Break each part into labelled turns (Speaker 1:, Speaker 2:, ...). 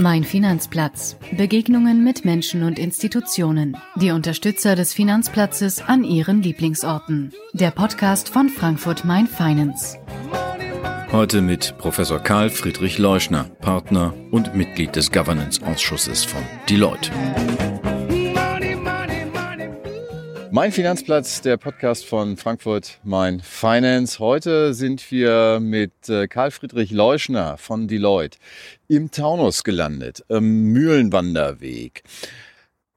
Speaker 1: Mein Finanzplatz. Begegnungen mit Menschen und Institutionen. Die Unterstützer des Finanzplatzes an ihren Lieblingsorten. Der Podcast von Frankfurt Main Finance.
Speaker 2: Heute mit Professor Karl Friedrich Leuschner, Partner und Mitglied des Governance-Ausschusses von Deloitte. Mein Finanzplatz, der Podcast von Frankfurt Mein Finance. Heute sind wir mit äh, Karl Friedrich Leuschner von Deloitte im Taunus gelandet, im Mühlenwanderweg.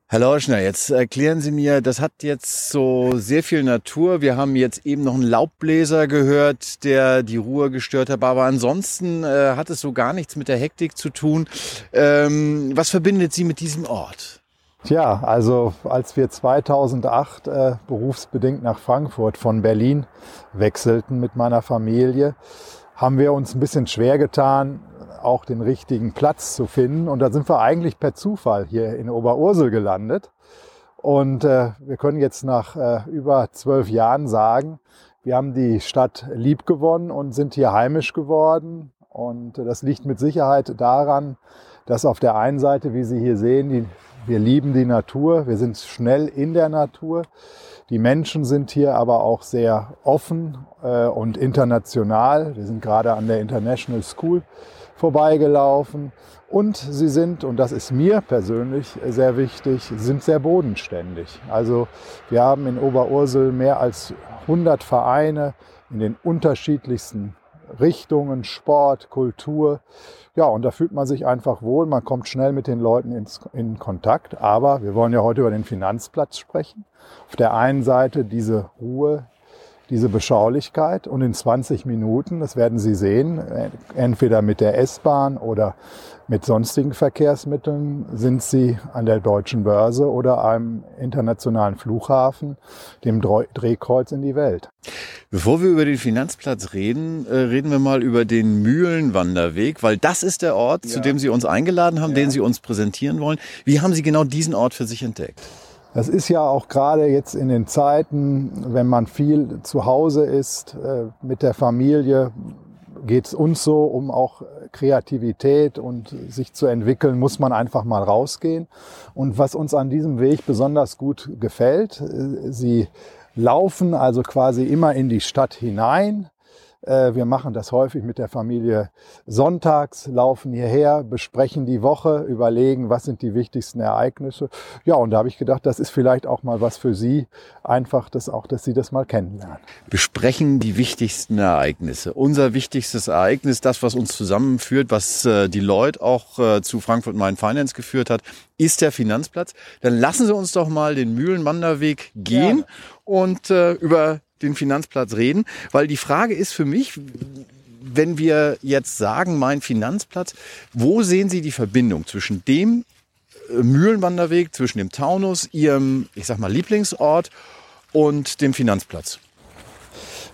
Speaker 2: Herr Leuschner, jetzt erklären Sie mir, das hat jetzt so sehr viel Natur. Wir haben jetzt eben noch einen Laubbläser gehört, der die Ruhe gestört hat, aber ansonsten äh, hat es so gar nichts mit der Hektik zu tun. Ähm, was verbindet Sie mit diesem Ort?
Speaker 3: Tja, also als wir 2008 äh, berufsbedingt nach Frankfurt von Berlin wechselten mit meiner Familie, haben wir uns ein bisschen schwer getan, auch den richtigen Platz zu finden. Und da sind wir eigentlich per Zufall hier in Oberursel gelandet. Und äh, wir können jetzt nach äh, über zwölf Jahren sagen, wir haben die Stadt lieb gewonnen und sind hier heimisch geworden. Und das liegt mit Sicherheit daran, dass auf der einen Seite, wie Sie hier sehen, die wir lieben die Natur, wir sind schnell in der Natur. Die Menschen sind hier aber auch sehr offen äh, und international. Wir sind gerade an der International School vorbeigelaufen. Und sie sind, und das ist mir persönlich sehr wichtig, sind sehr bodenständig. Also wir haben in Oberursel mehr als 100 Vereine in den unterschiedlichsten Richtungen, Sport, Kultur. Ja, und da fühlt man sich einfach wohl, man kommt schnell mit den Leuten ins, in Kontakt. Aber wir wollen ja heute über den Finanzplatz sprechen. Auf der einen Seite diese Ruhe, diese Beschaulichkeit und in 20 Minuten, das werden Sie sehen, entweder mit der S-Bahn oder mit sonstigen Verkehrsmitteln sind Sie an der deutschen Börse oder einem internationalen Flughafen, dem Drehkreuz in die Welt.
Speaker 2: Bevor wir über den Finanzplatz reden, äh, reden wir mal über den Mühlenwanderweg, weil das ist der Ort, ja. zu dem Sie uns eingeladen haben, ja. den Sie uns präsentieren wollen. Wie haben Sie genau diesen Ort für sich entdeckt?
Speaker 3: Das ist ja auch gerade jetzt in den Zeiten, wenn man viel zu Hause ist, äh, mit der Familie, geht es uns so, um auch Kreativität und sich zu entwickeln, muss man einfach mal rausgehen. Und was uns an diesem Weg besonders gut gefällt, äh, sie laufen also quasi immer in die Stadt hinein, wir machen das häufig mit der Familie sonntags, laufen hierher, besprechen die Woche, überlegen, was sind die wichtigsten Ereignisse. Ja, und da habe ich gedacht, das ist vielleicht auch mal was für Sie, einfach das auch, dass Sie das mal kennenlernen.
Speaker 2: Besprechen die wichtigsten Ereignisse. Unser wichtigstes Ereignis, das, was uns zusammenführt, was äh, die Leute auch äh, zu Frankfurt Main Finance geführt hat, ist der Finanzplatz. Dann lassen Sie uns doch mal den Mühlenwanderweg gehen ja. und äh, über den Finanzplatz reden, weil die Frage ist für mich, wenn wir jetzt sagen, mein Finanzplatz, wo sehen Sie die Verbindung zwischen dem äh, Mühlenwanderweg, zwischen dem Taunus, Ihrem, ich sag mal, Lieblingsort und dem Finanzplatz?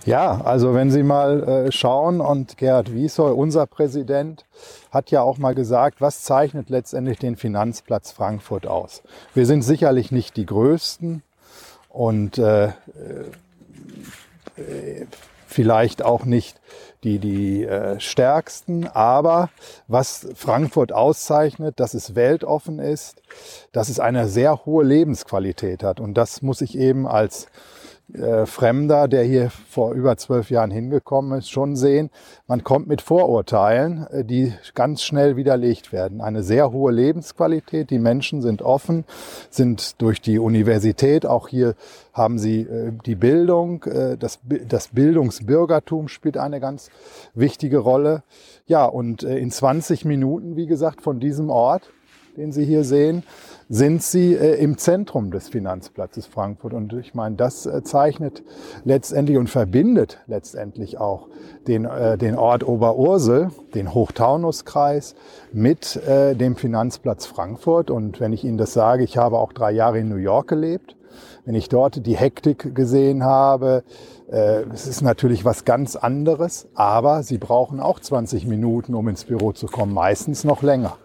Speaker 3: Ja, also wenn Sie mal äh, schauen und Gerhard Wiesoll, unser Präsident, hat ja auch mal gesagt, was zeichnet letztendlich den Finanzplatz Frankfurt aus? Wir sind sicherlich nicht die Größten und äh, vielleicht auch nicht die, die äh, stärksten, aber was Frankfurt auszeichnet, dass es weltoffen ist, dass es eine sehr hohe Lebensqualität hat. Und das muss ich eben als äh, Fremder, der hier vor über zwölf Jahren hingekommen ist, schon sehen, man kommt mit Vorurteilen, äh, die ganz schnell widerlegt werden. Eine sehr hohe Lebensqualität, die Menschen sind offen, sind durch die Universität, auch hier haben sie äh, die Bildung, das, Bildungsbürgertum spielt eine ganz wichtige Rolle. Ja, und in 20 Minuten, wie gesagt, von diesem Ort, den Sie hier sehen, sind sie äh, im Zentrum des Finanzplatzes Frankfurt. Und ich meine, das äh, zeichnet letztendlich und verbindet letztendlich auch den, äh, den Ort Oberursel, den Hochtaunuskreis mit äh, dem Finanzplatz Frankfurt. Und wenn ich Ihnen das sage, ich habe auch drei Jahre in New York gelebt. Wenn ich dort die Hektik gesehen habe, äh, es ist natürlich was ganz anderes, aber Sie brauchen auch 20 Minuten, um ins Büro zu kommen, meistens noch länger.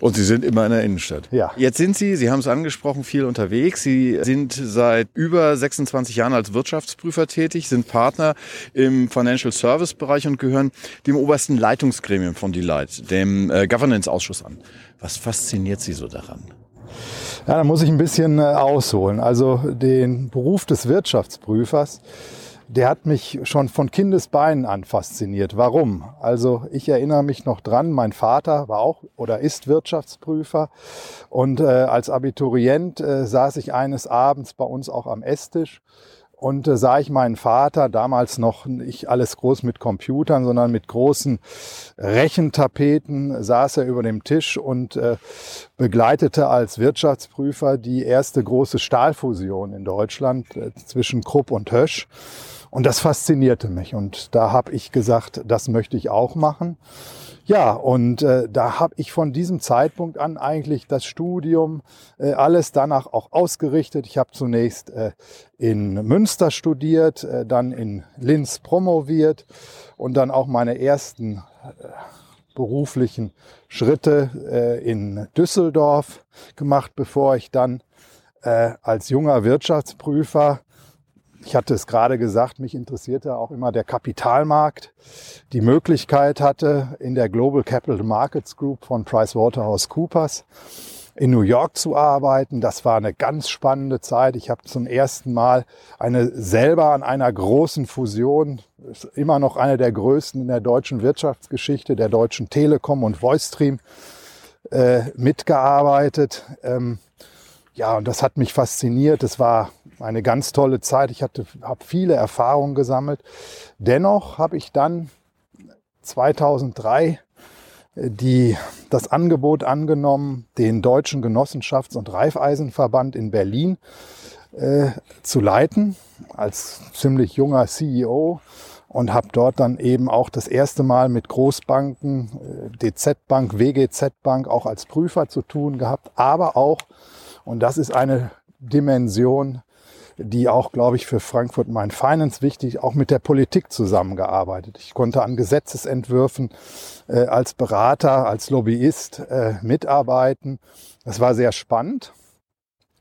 Speaker 2: Und Sie sind immer in der Innenstadt.
Speaker 3: Ja.
Speaker 2: Jetzt sind Sie, Sie haben es angesprochen, viel unterwegs. Sie sind seit über 26 Jahren als Wirtschaftsprüfer tätig, sind Partner im Financial Service Bereich und gehören dem obersten Leitungsgremium von Delight, dem äh, Governance-Ausschuss an. Was fasziniert Sie so daran?
Speaker 3: Ja, da muss ich ein bisschen äh, ausholen. Also den Beruf des Wirtschaftsprüfers der hat mich schon von Kindesbeinen an fasziniert. Warum? Also ich erinnere mich noch dran, mein Vater war auch oder ist Wirtschaftsprüfer und äh, als Abiturient äh, saß ich eines Abends bei uns auch am Esstisch und äh, sah ich meinen Vater, damals noch nicht alles groß mit Computern, sondern mit großen Rechentapeten, saß er über dem Tisch und äh, begleitete als Wirtschaftsprüfer die erste große Stahlfusion in Deutschland äh, zwischen Krupp und Hösch. Und das faszinierte mich. Und da habe ich gesagt, das möchte ich auch machen. Ja, und äh, da habe ich von diesem Zeitpunkt an eigentlich das Studium äh, alles danach auch ausgerichtet. Ich habe zunächst äh, in Münster studiert, äh, dann in Linz promoviert und dann auch meine ersten äh, beruflichen Schritte äh, in Düsseldorf gemacht, bevor ich dann äh, als junger Wirtschaftsprüfer ich hatte es gerade gesagt, mich interessierte auch immer der Kapitalmarkt. Die Möglichkeit hatte, in der Global Capital Markets Group von PricewaterhouseCoopers in New York zu arbeiten. Das war eine ganz spannende Zeit. Ich habe zum ersten Mal eine selber an einer großen Fusion, immer noch eine der größten in der deutschen Wirtschaftsgeschichte, der deutschen Telekom und VoiceStream, äh, mitgearbeitet. Ähm, ja, und das hat mich fasziniert. Es war eine ganz tolle Zeit. Ich hatte, habe viele Erfahrungen gesammelt. Dennoch habe ich dann 2003 äh, die, das Angebot angenommen, den Deutschen Genossenschafts- und Reifeisenverband in Berlin äh, zu leiten, als ziemlich junger CEO und habe dort dann eben auch das erste Mal mit Großbanken, äh, DZ Bank, WGZ Bank auch als Prüfer zu tun gehabt, aber auch, und das ist eine Dimension, die auch, glaube ich, für Frankfurt Main Finance wichtig, auch mit der Politik zusammengearbeitet. Ich konnte an Gesetzesentwürfen äh, als Berater, als Lobbyist äh, mitarbeiten. Das war sehr spannend.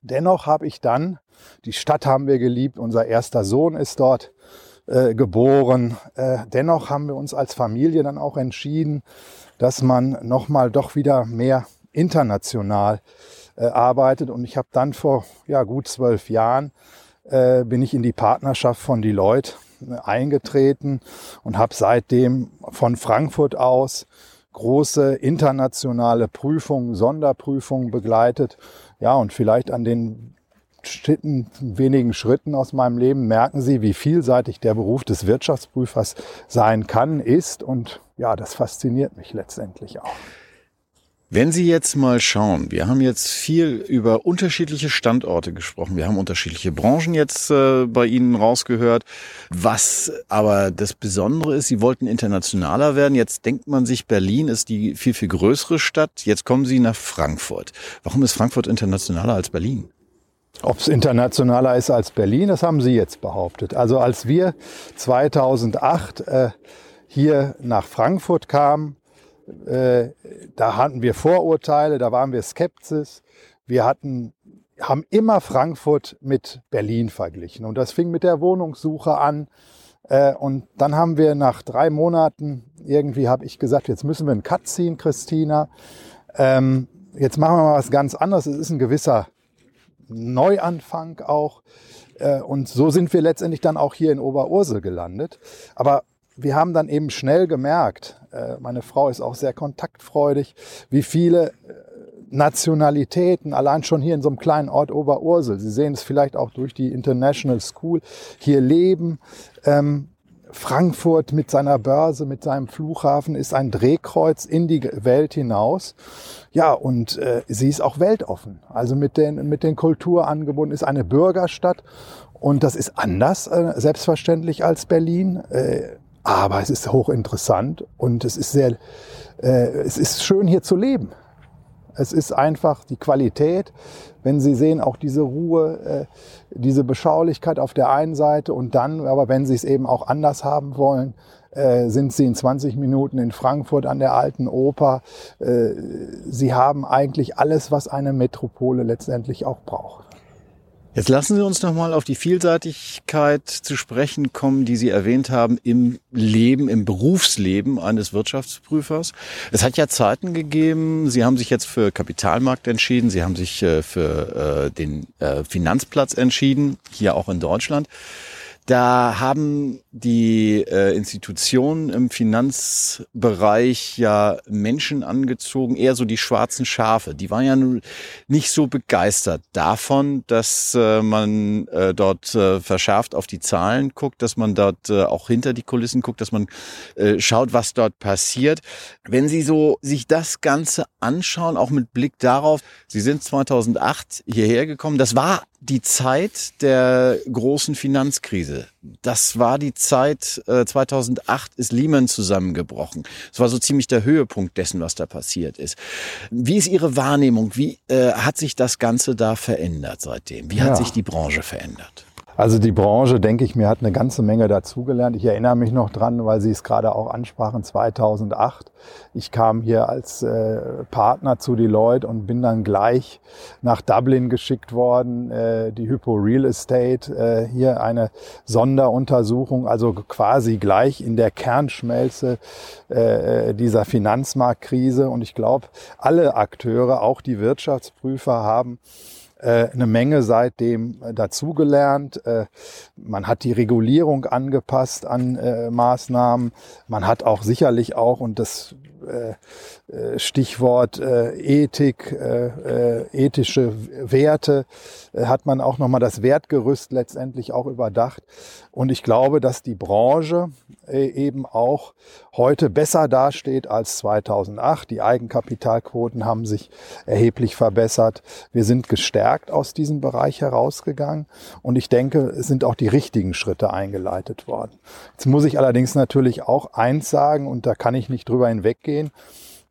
Speaker 3: Dennoch habe ich dann, die Stadt haben wir geliebt, unser erster Sohn ist dort äh, geboren. Äh, dennoch haben wir uns als Familie dann auch entschieden, dass man nochmal doch wieder mehr international äh, arbeitet. Und ich habe dann vor ja, gut zwölf Jahren äh, bin ich in die Partnerschaft von Deloitte äh, eingetreten und habe seitdem von Frankfurt aus große internationale Prüfungen, Sonderprüfungen begleitet. Ja, und vielleicht an den Schritten, wenigen Schritten aus meinem Leben merken Sie, wie vielseitig der Beruf des Wirtschaftsprüfers sein kann, ist. Und ja, das fasziniert mich letztendlich auch.
Speaker 2: Wenn Sie jetzt mal schauen, wir haben jetzt viel über unterschiedliche Standorte gesprochen, wir haben unterschiedliche Branchen jetzt äh, bei Ihnen rausgehört. Was aber das Besondere ist, Sie wollten internationaler werden. Jetzt denkt man sich, Berlin ist die viel, viel größere Stadt. Jetzt kommen Sie nach Frankfurt. Warum ist Frankfurt internationaler als Berlin?
Speaker 3: Ob es internationaler ist als Berlin, das haben Sie jetzt behauptet. Also als wir 2008 äh, hier nach Frankfurt kamen, äh, da hatten wir Vorurteile, da waren wir skeptisch. Wir hatten, haben immer Frankfurt mit Berlin verglichen. Und das fing mit der Wohnungssuche an. Äh, und dann haben wir nach drei Monaten, irgendwie habe ich gesagt, jetzt müssen wir einen Cut ziehen, Christina. Ähm, jetzt machen wir mal was ganz anderes. Es ist ein gewisser Neuanfang auch. Äh, und so sind wir letztendlich dann auch hier in Oberursel gelandet. Aber wir haben dann eben schnell gemerkt, meine Frau ist auch sehr kontaktfreudig, wie viele äh, Nationalitäten, allein schon hier in so einem kleinen Ort Oberursel, Sie sehen es vielleicht auch durch die International School, hier leben. Ähm, Frankfurt mit seiner Börse, mit seinem Flughafen ist ein Drehkreuz in die Welt hinaus. Ja, und äh, sie ist auch weltoffen. Also mit den, mit den Kulturangeboten ist eine Bürgerstadt. Und das ist anders, äh, selbstverständlich, als Berlin. Äh, aber es ist hochinteressant und es ist sehr, äh, es ist schön hier zu leben. Es ist einfach die Qualität, wenn Sie sehen, auch diese Ruhe, äh, diese Beschaulichkeit auf der einen Seite und dann, aber wenn Sie es eben auch anders haben wollen, äh, sind Sie in 20 Minuten in Frankfurt an der alten Oper. Äh, Sie haben eigentlich alles, was eine Metropole letztendlich auch braucht.
Speaker 2: Jetzt lassen Sie uns nochmal auf die Vielseitigkeit zu sprechen kommen, die Sie erwähnt haben im Leben, im Berufsleben eines Wirtschaftsprüfers. Es hat ja Zeiten gegeben, Sie haben sich jetzt für Kapitalmarkt entschieden, Sie haben sich äh, für äh, den äh, Finanzplatz entschieden, hier auch in Deutschland. Da haben die äh, Institutionen im Finanzbereich ja Menschen angezogen, eher so die schwarzen Schafe. Die waren ja nicht so begeistert davon, dass äh, man äh, dort äh, verschärft auf die Zahlen guckt, dass man dort äh, auch hinter die Kulissen guckt, dass man äh, schaut, was dort passiert. Wenn Sie so sich das Ganze anschauen, auch mit Blick darauf, Sie sind 2008 hierher gekommen, das war die Zeit der großen Finanzkrise. Das war die Zeit, äh, 2008 ist Lehman zusammengebrochen. Es war so ziemlich der Höhepunkt dessen, was da passiert ist. Wie ist Ihre Wahrnehmung? Wie äh, hat sich das Ganze da verändert seitdem? Wie hat
Speaker 3: Ja.
Speaker 2: sich die Branche verändert?
Speaker 3: Also die Branche, denke ich mir, hat eine ganze Menge dazugelernt. Ich erinnere mich noch dran, weil Sie es gerade auch ansprachen, 2008. Ich kam hier als äh, Partner zu Deloitte und bin dann gleich nach Dublin geschickt worden. Äh, die Hypo Real Estate, äh, hier eine Sonderuntersuchung, also quasi gleich in der Kernschmelze äh, dieser Finanzmarktkrise. Und ich glaube, alle Akteure, auch die Wirtschaftsprüfer, haben äh, eine Menge seitdem äh, dazugelernt. Äh, Man hat die Regulierung angepasst an äh, Maßnahmen. Man hat auch sicherlich auch, und das äh, äh, Stichwort äh, Ethik, äh, äh, ethische Werte, äh, hat man auch nochmal das Wertgerüst letztendlich auch überdacht. Und ich glaube, dass die Branche äh, eben auch heute besser dasteht als 2008. Die Eigenkapitalquoten haben sich erheblich verbessert. Wir sind gestärkt aus diesem Bereich herausgegangen. Und ich denke, es sind auch die richtigen Schritte eingeleitet worden. Jetzt muss ich allerdings natürlich auch eins sagen, und da kann ich nicht drüber hinweggehen.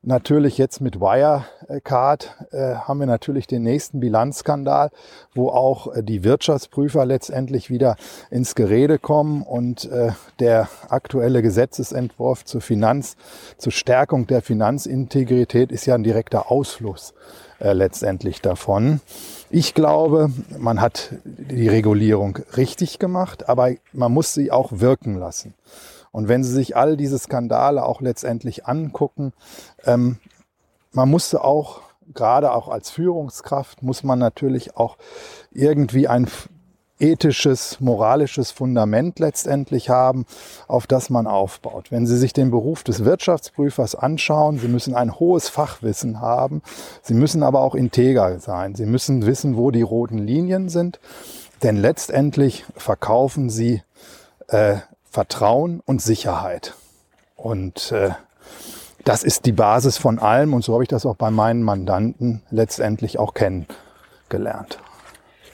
Speaker 3: Natürlich jetzt mit Wirecard äh, haben wir natürlich den nächsten Bilanzskandal, wo auch äh, die Wirtschaftsprüfer letztendlich wieder ins Gerede kommen und äh, der aktuelle Gesetzesentwurf zur Finanz, zur Stärkung der Finanzintegrität ist ja ein direkter Ausfluss äh, letztendlich davon. Ich glaube, man hat die Regulierung richtig gemacht, aber man muss sie auch wirken lassen. Und wenn Sie sich all diese Skandale auch letztendlich angucken, ähm, man musste auch, gerade auch als Führungskraft, muss man natürlich auch irgendwie ein ethisches, moralisches Fundament letztendlich haben, auf das man aufbaut. Wenn Sie sich den Beruf des Wirtschaftsprüfers anschauen, Sie müssen ein hohes Fachwissen haben, Sie müssen aber auch integer sein, Sie müssen wissen, wo die roten Linien sind, denn letztendlich verkaufen Sie äh, Vertrauen und Sicherheit. Und äh, das ist die Basis von allem und so habe ich das auch bei meinen Mandanten letztendlich auch kennengelernt.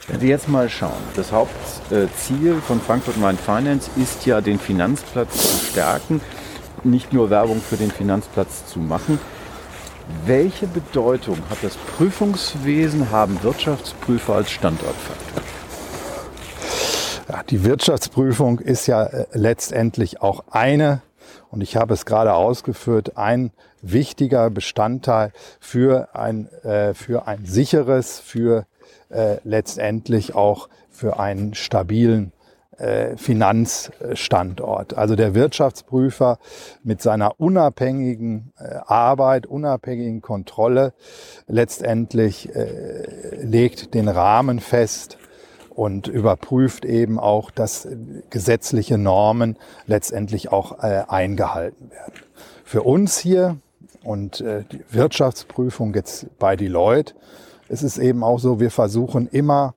Speaker 2: Wenn Sie jetzt mal schauen, das Hauptziel von Frankfurt Main Finance ist ja, den Finanzplatz zu stärken, nicht nur Werbung für den Finanzplatz zu machen. Welche Bedeutung hat das Prüfungswesen, haben Wirtschaftsprüfer als Standortfaktor?
Speaker 3: Ja, die Wirtschaftsprüfung ist ja äh, letztendlich auch eine, und ich habe es gerade ausgeführt, ein wichtiger Bestandteil für ein, äh, für ein sicheres, für äh, letztendlich auch für einen stabilen äh, Finanzstandort. Also der Wirtschaftsprüfer mit seiner unabhängigen äh, Arbeit, unabhängigen Kontrolle letztendlich legt den Rahmen fest und überprüft eben auch, dass gesetzliche Normen letztendlich auch äh, eingehalten werden. Für uns hier und äh, die Wirtschaftsprüfung jetzt bei Deloitte ist es eben auch so, wir versuchen immer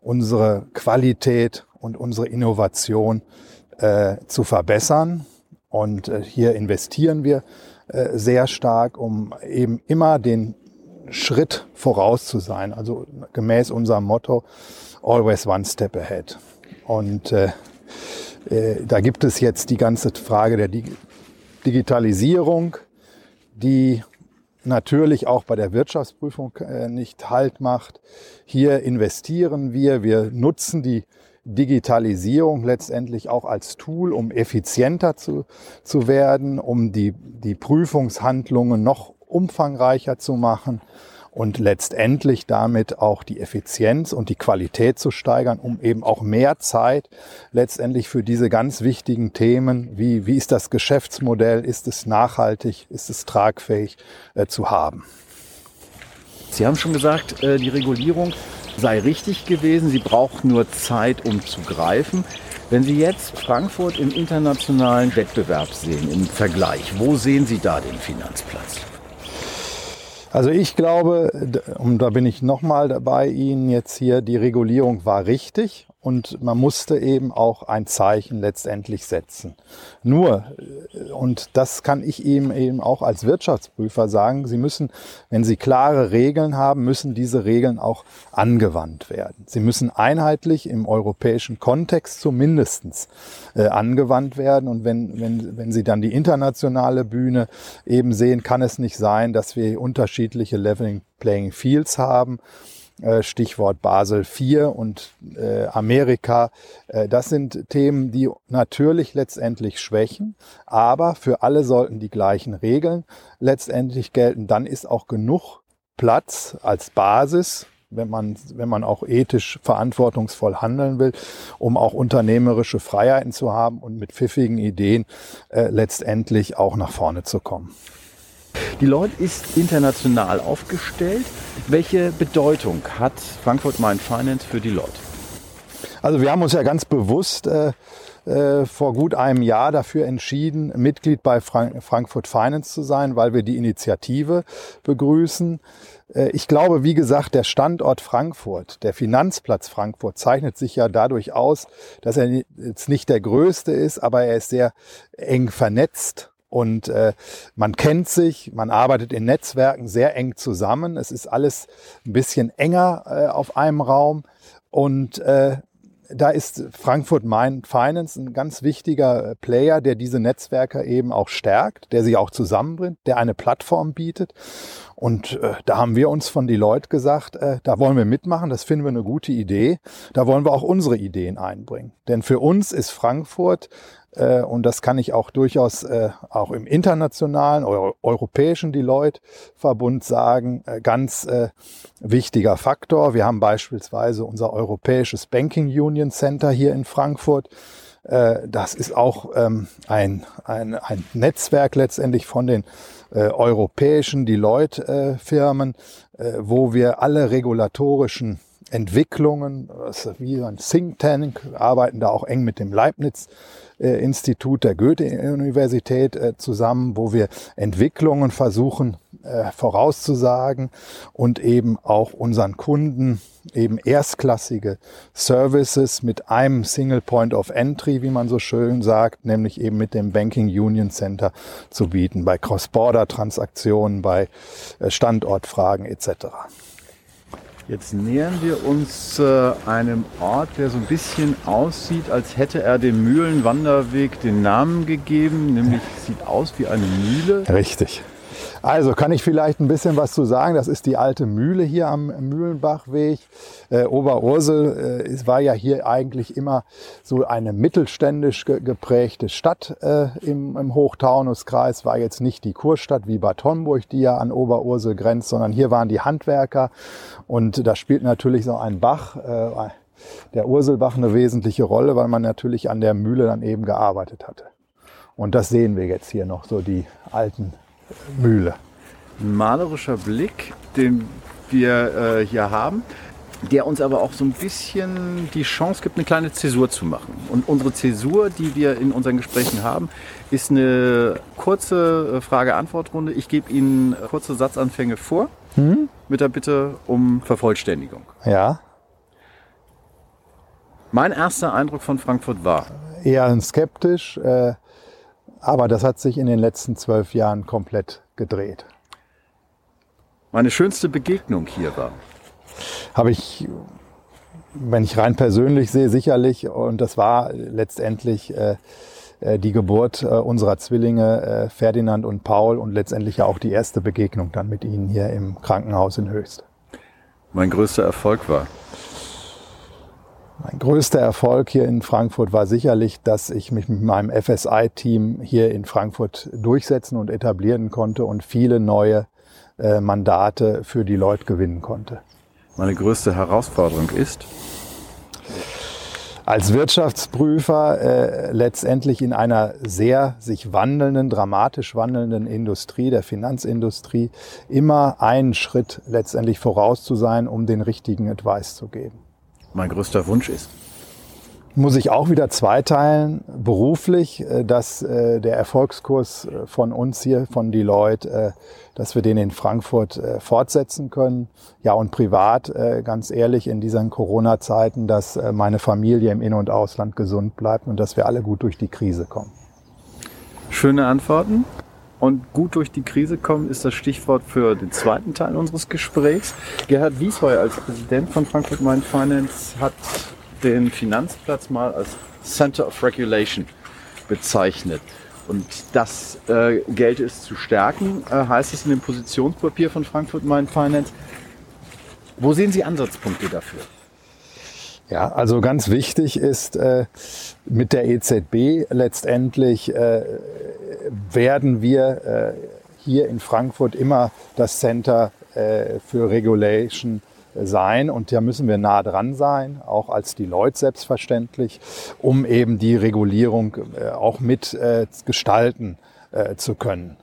Speaker 3: unsere Qualität und unsere Innovation äh, zu verbessern. Und äh, hier investieren wir äh, sehr stark, um eben immer den Schritt voraus zu sein. Also gemäß unserem Motto, always one step ahead. Und äh, äh, da gibt es jetzt die ganze Frage der Dig Digitalisierung, die natürlich auch bei der Wirtschaftsprüfung äh, nicht Halt macht. Hier investieren wir, wir nutzen die Digitalisierung letztendlich auch als Tool, um effizienter zu, zu werden, um die, die Prüfungshandlungen noch umfangreicher zu machen und letztendlich damit auch die Effizienz und die Qualität zu steigern, um eben auch mehr Zeit letztendlich für diese ganz wichtigen Themen, wie, wie ist das Geschäftsmodell, ist es nachhaltig, ist es tragfähig äh, zu haben.
Speaker 2: Sie haben schon gesagt, äh, die Regulierung sei richtig gewesen, sie braucht nur Zeit, um zu greifen. Wenn Sie jetzt Frankfurt im internationalen Wettbewerb sehen, im Vergleich, wo sehen Sie da den Finanzplatz?
Speaker 3: Also ich glaube, und da bin ich nochmal dabei Ihnen jetzt hier, die Regulierung war richtig und man musste eben auch ein Zeichen letztendlich setzen. Nur, äh, und das kann ich ihm eben auch als Wirtschaftsprüfer sagen, Sie müssen, wenn Sie klare Regeln haben, müssen diese Regeln auch angewandt werden. Sie müssen einheitlich im europäischen Kontext zumindestens äh, angewandt werden. Und wenn, wenn, wenn Sie dann die internationale Bühne eben sehen, kann es nicht sein, dass wir unterschiedliche Leveling Playing Fields haben Stichwort Basel IV und äh, Amerika. Äh, das sind Themen, die natürlich letztendlich schwächen, aber für alle sollten die gleichen Regeln letztendlich gelten. Dann ist auch genug Platz als Basis wenn man, wenn man auch ethisch verantwortungsvoll handeln will, um auch unternehmerische Freiheiten zu haben und mit pfiffigen Ideen äh, letztendlich auch nach vorne zu kommen.
Speaker 2: Die Lloyd ist international aufgestellt. Welche Bedeutung hat Frankfurt Main Finance für die Lloyd?
Speaker 3: Also wir haben uns ja ganz bewusst äh, äh, vor gut einem Jahr dafür entschieden, Mitglied bei Frank Frankfurt Finance zu sein, weil wir die Initiative begrüßen. Äh, ich glaube, wie gesagt, der Standort Frankfurt, der Finanzplatz Frankfurt zeichnet sich ja dadurch aus, dass er jetzt nicht der größte ist, aber er ist sehr eng vernetzt und äh, man kennt sich, man arbeitet in Netzwerken sehr eng zusammen. Es ist alles ein bisschen enger äh, auf einem Raum und äh, da ist Frankfurt Main Finance ein ganz wichtiger äh, Player, der diese Netzwerke eben auch stärkt, der sie auch zusammenbringt, der eine Plattform bietet. Und äh, da haben wir uns von Deloitte gesagt, äh, da wollen wir mitmachen, das finden wir eine gute Idee. Da wollen wir auch unsere Ideen einbringen. Denn für uns ist Frankfurt und das kann ich auch durchaus äh, auch im internationalen, euro europäischen Deloitte-Verbund sagen, äh, ganz äh, wichtiger Faktor. Wir haben beispielsweise unser europäisches Banking Union Center hier in Frankfurt. Äh, das ist auch ähm, ein, ein, ein Netzwerk letztendlich von den äh, europäischen Deloitte-Firmen, äh, wo wir alle regulatorischen Entwicklungen, wie ein Think Tank, arbeiten da auch eng mit dem Leibniz äh, der Goethe-Universität äh, zusammen, wo wir Entwicklungen versuchen äh, vorauszusagen und eben auch unseren Kunden eben erstklassige Services mit einem Single Point of Entry, wie man so schön sagt, nämlich eben mit dem Banking Union Center zu bieten, bei Cross-Border-Transaktionen, bei Standortfragen etc.
Speaker 2: Jetzt nähern wir uns äh, einem Ort, der so ein bisschen aussieht, als hätte er dem Mühlenwanderweg den Namen gegeben, nämlich sieht aus wie eine Mühle.
Speaker 3: Richtig. Also kann ich vielleicht ein bisschen was zu sagen. Das ist die alte Mühle hier am Mühlenbachweg. Äh, Oberursel äh, war ja hier eigentlich immer so eine mittelständisch ge geprägte Stadt äh, im, im Hochtaunuskreis. War jetzt nicht die Kurstadt wie Bad Homburg, die ja an Oberursel grenzt, sondern hier waren die Handwerker. Und da spielt natürlich so ein Bach, äh, der Urselbach, eine wesentliche Rolle, weil man natürlich an der Mühle dann eben gearbeitet hatte. Und das sehen wir jetzt hier noch, so die alten Mühle.
Speaker 2: Ein malerischer Blick, den wir äh, hier haben, der uns aber auch so ein bisschen die Chance gibt, eine kleine Zäsur zu machen. Und unsere Zäsur, die wir in unseren Gesprächen haben, ist eine kurze äh, Frage-Antwort-Runde. Ich gebe Ihnen kurze Satzanfänge vor, hm? mit der Bitte um Vervollständigung.
Speaker 3: Ja.
Speaker 2: Mein erster Eindruck von Frankfurt war.
Speaker 3: eher skeptisch, äh, aber das hat sich in den letzten zwölf Jahren komplett gedreht.
Speaker 2: Meine schönste Begegnung hier war.
Speaker 3: Habe ich, wenn ich rein persönlich sehe, sicherlich, und das war letztendlich äh, äh die Geburt äh, unserer Zwillinge äh, Ferdinand und Paul und letztendlich ja auch die erste Begegnung dann mit ihnen hier im Krankenhaus in Höchst.
Speaker 2: Mein größter Erfolg war?
Speaker 3: Mein größter Erfolg hier in Frankfurt war sicherlich, dass ich mich mit meinem FSI-Team hier in Frankfurt durchsetzen und etablieren konnte und viele neue äh, Mandate für die Leute gewinnen konnte.
Speaker 2: Meine größte Herausforderung ist?
Speaker 3: Als Wirtschaftsprüfer äh, letztendlich in einer sehr sich wandelnden, dramatisch wandelnden Industrie, der Finanzindustrie, immer einen Schritt letztendlich voraus zu sein, um den richtigen Advice zu geben
Speaker 2: mein größter Wunsch ist?
Speaker 3: Muss ich auch wieder zweiteilen, beruflich, äh, dass äh, der Erfolgskurs äh, von uns hier, von Deloitte, dass wir den in Frankfurt fortsetzen können. Ja, und privat, ganz ehrlich, in diesen Corona-Zeiten, dass meine Familie im In- und Ausland gesund bleibt und dass wir alle gut durch die Krise kommen.
Speaker 2: Schöne Antworten. Und gut durch die Krise kommen ist das Stichwort für den zweiten Teil unseres Gesprächs. Gerhard Wiesheuer als Präsident von Frankfurt Main Finance hat den Finanzplatz mal als Center of Regulation bezeichnet. Und das äh, gelte es zu stärken, äh, heißt es in dem Positionspapier von Frankfurt Main Finance. Wo sehen Sie Ansatzpunkte dafür?
Speaker 3: Ja, also ganz wichtig ist äh, mit der EZB letztendlich äh, werden wir äh, hier in Frankfurt immer das Center äh, für Regulation sein und da müssen wir nah dran sein, auch als die Leute selbstverständlich, um eben die Regulierung äh, auch mit äh, gestalten zu können.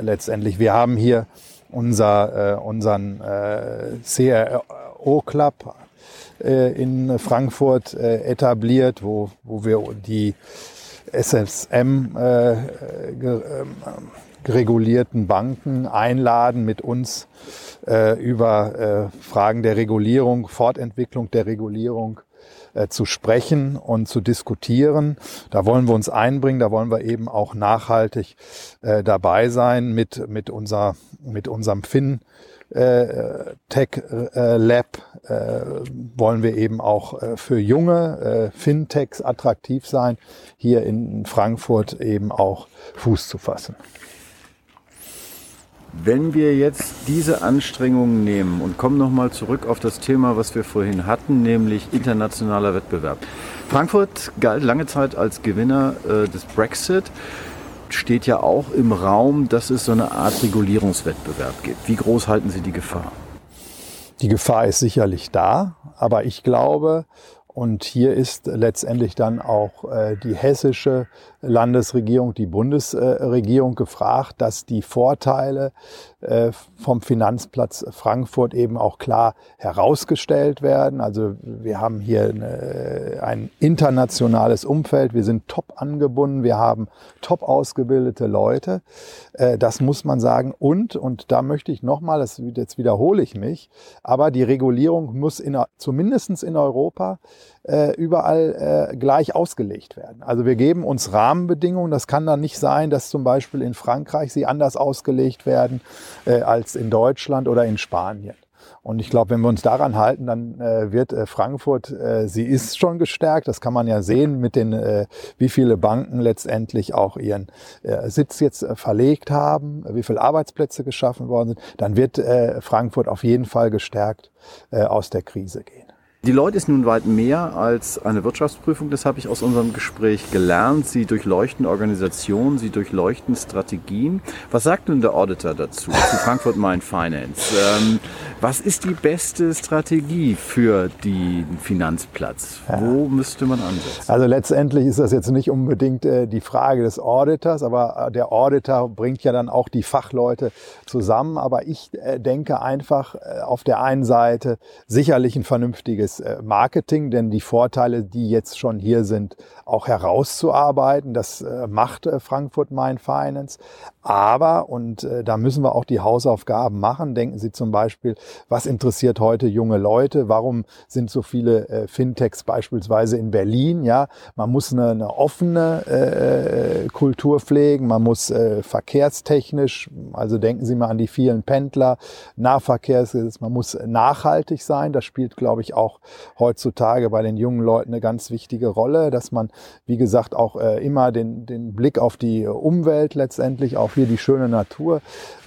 Speaker 3: Letztendlich, wir haben hier unser, unseren CRO Club in Frankfurt äh, etabliert, wo, wo wir die SSM äh, äh, regulierten Banken einladen, mit uns äh, über äh, Fragen der Regulierung, Fortentwicklung der Regulierung äh, zu sprechen und zu diskutieren. Da wollen wir uns einbringen, da wollen wir eben auch nachhaltig äh, dabei sein mit, mit, unser, mit unserem Fin. Äh, Tech äh, Lab äh, wollen wir eben auch äh, für junge äh, Fintechs attraktiv sein, hier in Frankfurt eben auch Fuß zu fassen.
Speaker 2: Wenn wir jetzt diese Anstrengungen nehmen und kommen nochmal zurück auf das Thema, was wir vorhin hatten, nämlich internationaler Wettbewerb. Frankfurt galt lange Zeit als Gewinner äh, des Brexit steht ja auch im Raum, dass es so eine Art Regulierungswettbewerb gibt. Wie groß halten Sie die Gefahr?
Speaker 3: Die Gefahr ist sicherlich da, aber ich glaube, und hier ist letztendlich dann auch äh, die hessische Landesregierung, die Bundesregierung gefragt, dass die Vorteile äh, vom Finanzplatz Frankfurt eben auch klar herausgestellt werden. Also wir haben hier eine, ein internationales Umfeld, wir sind top angebunden, wir haben top ausgebildete Leute. Äh, das muss man sagen. Und, und da möchte ich nochmal, jetzt wiederhole ich mich, aber die Regulierung muss in, zumindestens in Europa überall äh, gleich ausgelegt werden. Also wir geben uns Rahmenbedingungen. Das kann dann nicht sein, dass zum Beispiel in Frankreich sie anders ausgelegt werden äh, als in Deutschland oder in Spanien. Und ich glaube, wenn wir uns daran halten, dann äh, wird äh, Frankfurt, äh, sie ist schon gestärkt. Das kann man ja sehen mit den, äh, wie viele Banken letztendlich auch ihren äh, Sitz jetzt äh, verlegt haben, wie viele Arbeitsplätze geschaffen worden sind. Dann wird äh, Frankfurt auf jeden Fall gestärkt äh, aus der Krise gehen.
Speaker 2: Die Leute ist nun weit mehr als eine Wirtschaftsprüfung, das habe ich aus unserem Gespräch gelernt. Sie durchleuchten Organisationen, sie durchleuchten Strategien. Was sagt nun der Auditor dazu, zu Frankfurt Main Finance? Ähm, was ist die beste Strategie für den Finanzplatz? Wo müsste man ansetzen?
Speaker 3: Also letztendlich ist das jetzt nicht unbedingt äh, die Frage des Auditors, aber äh, der Auditor bringt ja dann auch die Fachleute zusammen. Aber ich äh, denke einfach auf der einen Seite sicherlich ein vernünftiges das äh, Marketing, denn die Vorteile, die jetzt schon hier sind, auch herauszuarbeiten. Das äh, macht äh, Frankfurt Main Finance. Aber, und da müssen wir auch die Hausaufgaben machen, denken Sie zum Beispiel, was interessiert heute junge Leute? Warum sind so viele Fintechs beispielsweise in Berlin? Ja, man muss eine, eine offene Kultur pflegen, man muss verkehrstechnisch, also denken Sie mal an die vielen Pendler, Nahverkehrsgesetz, man muss nachhaltig sein. Das spielt, glaube ich, auch heutzutage bei den jungen Leuten eine ganz wichtige Rolle, dass man, wie gesagt, auch äh, immer den, den Blick auf die Umwelt letztendlich auf hier die schöne Natur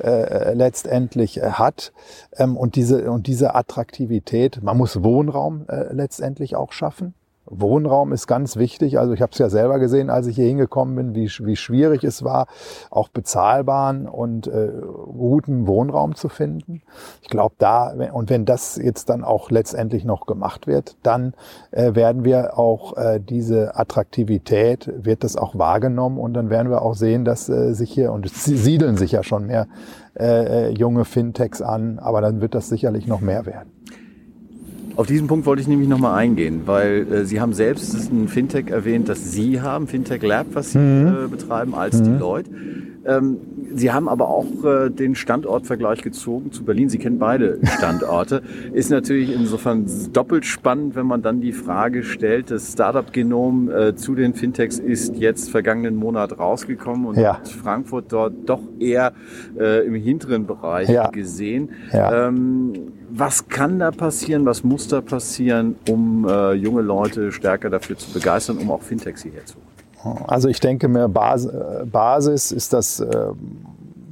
Speaker 3: äh, letztendlich äh, hat. Ähm, und, diese, und diese Attraktivität, man muss Wohnraum äh, letztendlich auch schaffen. Wohnraum ist ganz wichtig. Also ich habe es ja selber gesehen, als ich hier hingekommen bin, wie, wie schwierig es war, auch bezahlbaren und äh, guten Wohnraum zu finden. Ich glaube, da, und wenn das jetzt dann auch letztendlich noch gemacht wird, dann äh, werden wir auch äh, diese Attraktivität, wird das auch wahrgenommen und dann werden wir auch sehen, dass äh, sich hier, und es siedeln sich ja schon mehr äh, äh junge Fintechs an, aber dann wird das sicherlich noch mehr werden.
Speaker 2: Auf diesen Punkt wollte ich nämlich nochmal eingehen, weil äh, Sie haben selbst ein Fintech erwähnt, das Sie haben, Fintech Lab, was Sie mhm. äh, betreiben als mhm. Deloitte. Ähm, Sie haben aber auch äh, den Standortvergleich gezogen zu Berlin. Sie kennen beide Standorte. Ist natürlich insofern doppelt spannend, wenn man dann die Frage stellt, das Startup-Genom äh, zu den Fintechs ist jetzt vergangenen Monat rausgekommen und ja. hat Frankfurt dort doch eher äh, im hinteren Bereich ja. gesehen. Ja. Ähm, was kann da passieren, was muss da passieren, um äh, junge Leute stärker dafür zu begeistern, um auch Fintechs hierher zu holen?
Speaker 3: Also ich denke mir, Basis ist das äh,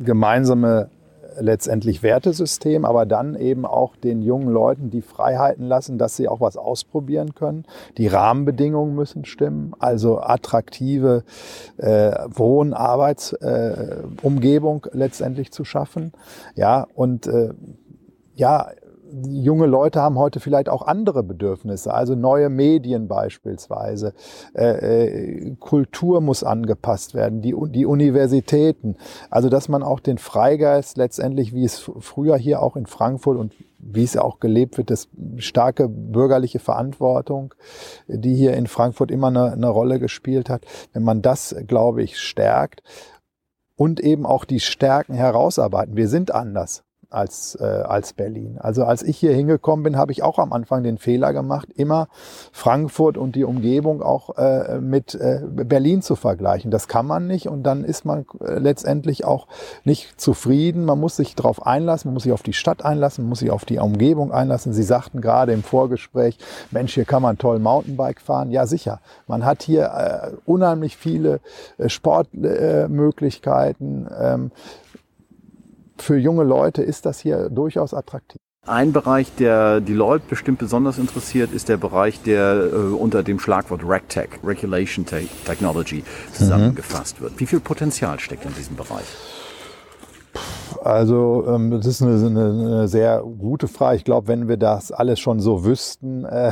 Speaker 3: gemeinsame letztendlich Wertesystem, aber dann eben auch den jungen Leuten die Freiheiten lassen, dass sie auch was ausprobieren können. Die Rahmenbedingungen müssen stimmen, also attraktive äh, Wohn-, Arbeitsumgebung äh, letztendlich zu schaffen. Ja, und äh, ja, junge Leute haben heute vielleicht auch andere Bedürfnisse, also neue Medien beispielsweise. Äh, äh, Kultur muss angepasst werden, die, die Universitäten. Also dass man auch den Freigeist letztendlich, wie es früher hier auch in Frankfurt und wie es auch gelebt wird, das starke bürgerliche Verantwortung, die hier in Frankfurt immer eine, eine Rolle gespielt hat. Wenn man das, glaube ich, stärkt und eben auch die Stärken herausarbeiten. Wir sind anders als, äh, als Berlin. Also als ich hier hingekommen bin, habe ich auch am Anfang den Fehler gemacht, immer Frankfurt und die Umgebung auch äh, mit äh, Berlin zu vergleichen. Das kann man nicht und dann ist man äh, letztendlich auch nicht zufrieden. Man muss sich darauf einlassen, man muss sich auf die Stadt einlassen, man muss sich auf die Umgebung einlassen. Sie sagten gerade im Vorgespräch, Mensch, hier kann man toll Mountainbike fahren. Ja, sicher. Man hat hier äh, unheimlich viele äh, Sportmöglichkeiten. Ähm, für junge Leute ist das hier durchaus attraktiv.
Speaker 2: Ein Bereich, der die Leute bestimmt besonders interessiert, ist der Bereich, der äh, unter dem Schlagwort RegTech, Regulation Technology, zusammengefasst mhm. wird. Wie viel Potenzial steckt in diesem Bereich?
Speaker 3: Also ähm, das ist eine, eine, eine sehr gute Frage. Ich glaube, wenn wir das alles schon so wüssten, äh,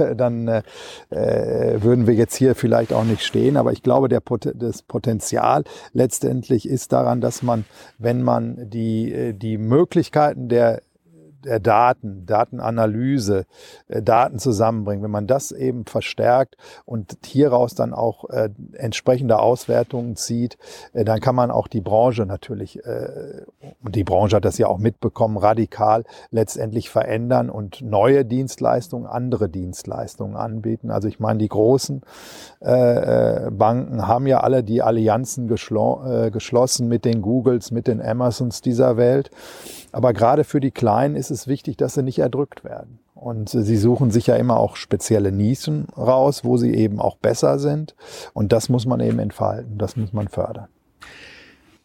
Speaker 3: dann äh, äh, würden wir jetzt hier vielleicht auch nicht stehen. Aber ich glaube, der das Potenzial letztendlich ist daran, dass man, wenn man die, äh, die Möglichkeiten der der Daten, Datenanalyse, äh, Daten zusammenbringen, wenn man das eben verstärkt und hieraus dann auch äh, entsprechende Auswertungen zieht, äh, dann kann man auch die Branche natürlich, äh, und die Branche hat das ja auch mitbekommen, radikal letztendlich verändern und neue Dienstleistungen, andere Dienstleistungen anbieten. Also ich meine, die großen äh, äh Banken haben ja alle die Allianzen geschlo äh, geschlossen mit den Googles, mit den Amazons dieser Welt. Aber gerade für die Kleinen ist es wichtig, dass sie nicht erdrückt werden. Und sie suchen sich ja immer auch spezielle Nischen raus, wo sie eben auch besser sind. Und das muss man eben entfalten, das muss man fördern.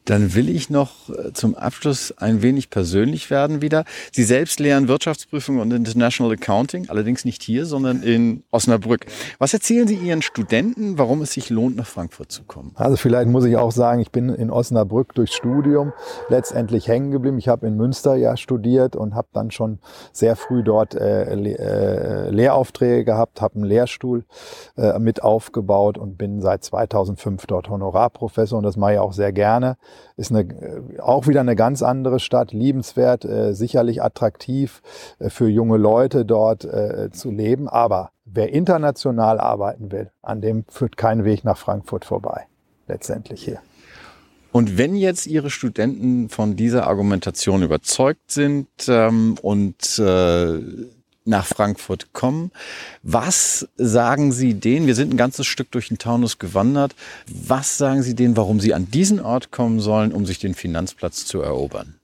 Speaker 2: Dann will ich noch äh, zum Abschluss ein wenig persönlich werden wieder. Sie selbst lehren Wirtschaftsprüfung und International Accounting, allerdings nicht hier, sondern in Osnabrück. Was erzählen Sie Ihren Studenten, warum es sich lohnt, nach Frankfurt zu kommen?
Speaker 3: Also vielleicht muss ich auch sagen, ich bin in Osnabrück durchs Studium letztendlich hängen geblieben. Ich habe in Münster ja studiert und habe dann schon sehr früh dort äh, äh, Lehraufträge gehabt, habe einen Lehrstuhl äh, mit aufgebaut und bin seit 2005 dort Honorarprofessor und das mache ich auch sehr gerne. Ist eine, äh, auch wieder eine ganz andere Stadt, liebenswert, äh, sicherlich attraktiv äh, für junge Leute dort äh, zu leben. Aber wer international arbeiten will, an dem führt kein Weg nach Frankfurt vorbei, letztendlich hier.
Speaker 2: Und wenn jetzt Ihre Studenten von dieser Argumentation überzeugt sind ähm, und äh, nach Frankfurt kommen. Was sagen Sie denen? Wir sind ein ganzes Stück durch den Taunus gewandert. Was sagen Sie denen, warum sie an diesen Ort kommen sollen, um sich den Finanzplatz zu erobern?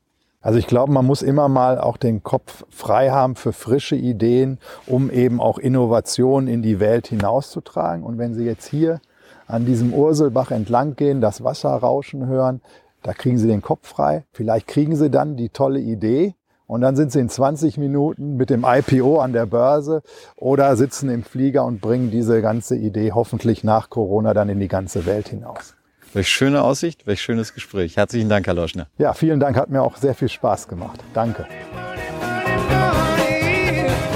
Speaker 3: Also ich glaube, man muss immer mal auch den Kopf frei haben für frische Ideen, um eben auch Innovationen in die Welt hinauszutragen. Und wenn Sie jetzt hier an diesem Urselbach entlang gehen, das Wasser rauschen hören, da kriegen Sie den Kopf frei. Vielleicht kriegen Sie dann die tolle Idee, und dann sind sie in 20 Minuten mit dem IPO an der Börse oder sitzen im Flieger und bringen diese ganze Idee hoffentlich nach Corona dann in die ganze Welt hinaus.
Speaker 2: Welch schöne Aussicht, welch schönes Gespräch. Herzlichen Dank, Herr Loschner.
Speaker 3: Ja, vielen Dank, hat mir auch sehr viel Spaß gemacht. Danke.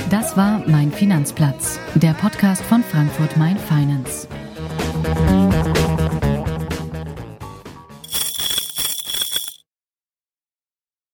Speaker 1: Das war Mein Finanzplatz, der Podcast von Frankfurt Mein Finance.